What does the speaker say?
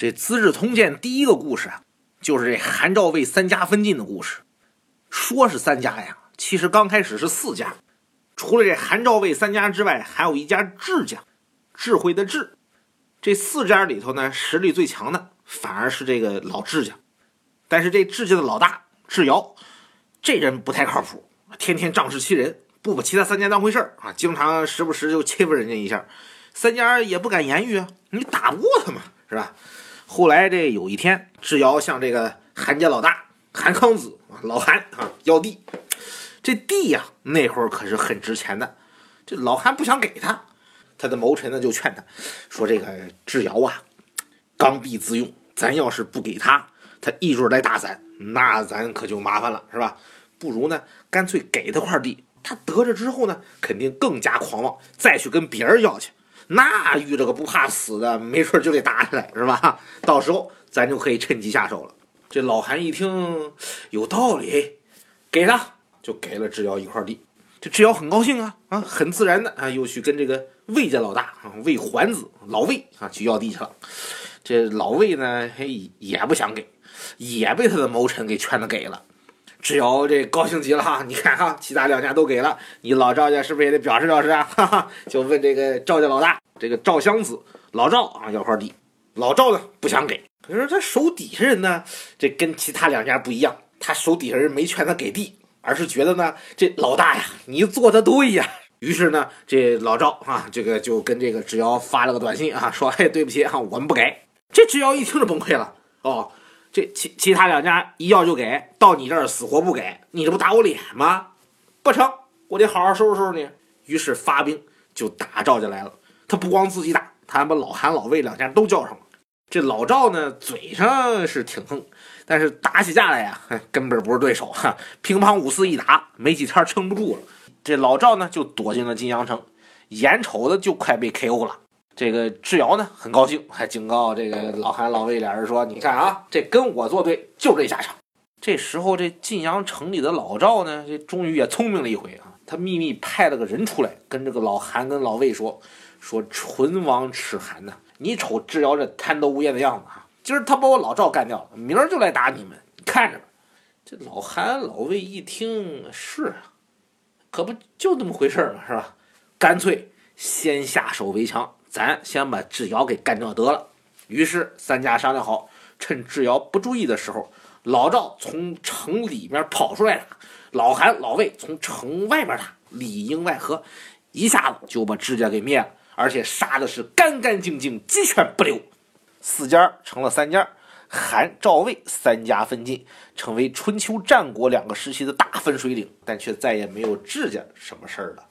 这《资治通鉴》第一个故事啊，就是这韩赵魏三家分晋的故事。说是三家呀，其实刚开始是四家。除了这韩赵魏三家之外，还有一家智家，智慧的智。这四家里头呢，实力最强的反而是这个老智家。但是这智家的老大智瑶，这人不太靠谱，天天仗势欺人，不把其他三家当回事儿啊，经常时不时就欺负人家一下，三家也不敢言语啊，你打不过他嘛，是吧？后来这有一天，智瑶向这个韩家老大韩康子啊，老韩啊要地，这地呀那会儿可是很值钱的，这老韩不想给他，他的谋臣呢就劝他说：“这个智瑶啊，刚愎自用，咱要是不给他，他一准来打咱，那咱可就麻烦了，是吧？不如呢，干脆给他块地，他得着之后呢，肯定更加狂妄，再去跟别人要去。”那遇着个不怕死的，没准就得打起来，是吧？到时候咱就可以趁机下手了。这老韩一听有道理，给他就给了智瑶一块地。这智瑶很高兴啊啊，很自然的啊，又去跟这个魏家老大啊魏桓子老魏啊去要地去了。这老魏呢，嘿也不想给，也被他的谋臣给劝着给了。智瑶这高兴极了哈，你看哈，其他两家都给了，你老赵家是不是也得表示表示啊？哈哈，就问这个赵家老大，这个赵襄子老赵啊要块地，老赵呢不想给，可是他手底下人呢，这跟其他两家不一样，他手底下人没劝他给地，而是觉得呢这老大呀，你做的对呀。于是呢，这老赵啊，这个就跟这个智瑶发了个短信啊，说，嘿，对不起啊，我们不给。这智瑶一听就崩溃了，哦。这其其他两家一要就给，到你这儿死活不给，你这不打我脸吗？不成，我得好好收拾收拾你。于是发兵就打赵家来了。他不光自己打，他还把老韩、老魏两家都叫上了。这老赵呢，嘴上是挺横，但是打起架来呀，根本不是对手。哈，乒乓五四一打，没几天撑不住了。这老赵呢，就躲进了晋阳城，眼瞅着就快被 KO 了。这个智瑶呢很高兴，还警告这个老韩、老魏俩人说：“你看啊，这跟我作对，就这下场。”这时候，这晋阳城里的老赵呢，这终于也聪明了一回啊！他秘密派了个人出来，跟这个老韩跟老魏说：“说唇亡齿寒呐，你瞅智瑶这贪得无厌的样子啊，今儿他把我老赵干掉了，明儿就来打你们，看着吧。”这老韩、老魏一听是啊，可不就那么回事吗？是吧？干脆先下手为强。咱先把智瑶给干掉得了。于是三家商量好，趁智瑶不注意的时候，老赵从城里面跑出来了，老韩、老魏从城外边打，里应外合，一下子就把智家给灭了，而且杀的是干干净净，鸡犬不留。四家成了三家，韩、赵、魏三家分晋，成为春秋战国两个时期的大分水岭，但却再也没有智家什么事儿了。